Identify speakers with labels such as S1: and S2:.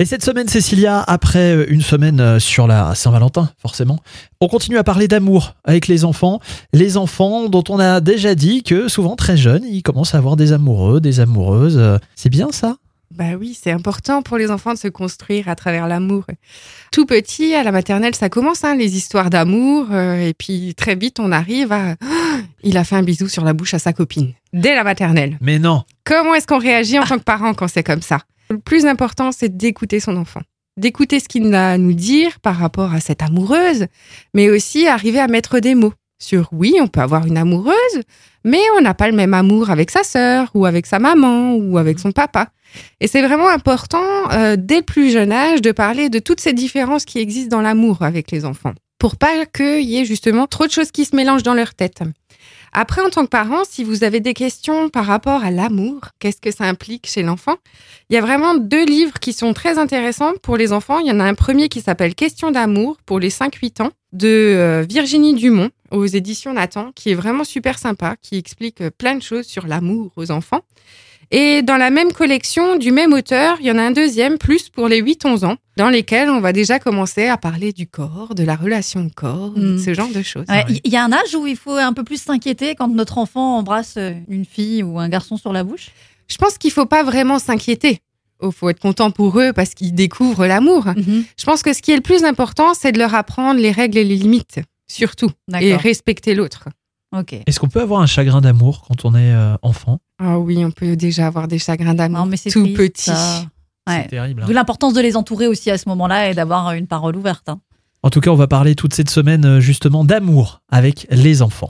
S1: Et cette semaine, Cécilia, après une semaine sur la Saint-Valentin, forcément, on continue à parler d'amour avec les enfants. Les enfants dont on a déjà dit que souvent très jeunes, ils commencent à avoir des amoureux, des amoureuses. C'est bien ça?
S2: Bah oui, c'est important pour les enfants de se construire à travers l'amour. Tout petit, à la maternelle, ça commence, hein, les histoires d'amour. Euh, et puis très vite, on arrive à... il a fait un bisou sur la bouche à sa copine. Dès la maternelle.
S1: Mais non.
S2: Comment est-ce qu'on réagit en tant que parent quand c'est comme ça? Le plus important, c'est d'écouter son enfant. D'écouter ce qu'il a à nous dire par rapport à cette amoureuse, mais aussi arriver à mettre des mots sur oui, on peut avoir une amoureuse, mais on n'a pas le même amour avec sa sœur ou avec sa maman ou avec son papa. Et c'est vraiment important, euh, dès le plus jeune âge, de parler de toutes ces différences qui existent dans l'amour avec les enfants, pour pas qu'il y ait justement trop de choses qui se mélangent dans leur tête. Après, en tant que parent, si vous avez des questions par rapport à l'amour, qu'est-ce que ça implique chez l'enfant Il y a vraiment deux livres qui sont très intéressants pour les enfants. Il y en a un premier qui s'appelle Questions d'amour pour les 5-8 ans de euh, Virginie Dumont aux éditions Nathan, qui est vraiment super sympa, qui explique plein de choses sur l'amour aux enfants. Et dans la même collection du même auteur, il y en a un deuxième, plus pour les 8-11 ans, dans lesquels on va déjà commencer à parler du corps, de la relation de corps, hmm. ce genre de choses.
S3: Il y a un âge où il faut un peu plus s'inquiéter quand notre enfant embrasse une fille ou un garçon sur la bouche?
S2: Je pense qu'il faut pas vraiment s'inquiéter. Il faut être content pour eux parce qu'ils découvrent l'amour. Mhm. Je pense que ce qui est le plus important, c'est de leur apprendre les règles et les limites, surtout, et respecter l'autre.
S1: Est-ce qu'on peut avoir un chagrin d'amour quand on est euh, enfant?
S2: Ah oui, on peut déjà avoir des chagrins d'amour mais tout petit.
S1: C'est terrible. Hein.
S3: D'où l'importance de les entourer aussi à ce moment-là et d'avoir une parole ouverte. Hein.
S1: En tout cas, on va parler toute cette semaine euh, justement d'amour avec les enfants.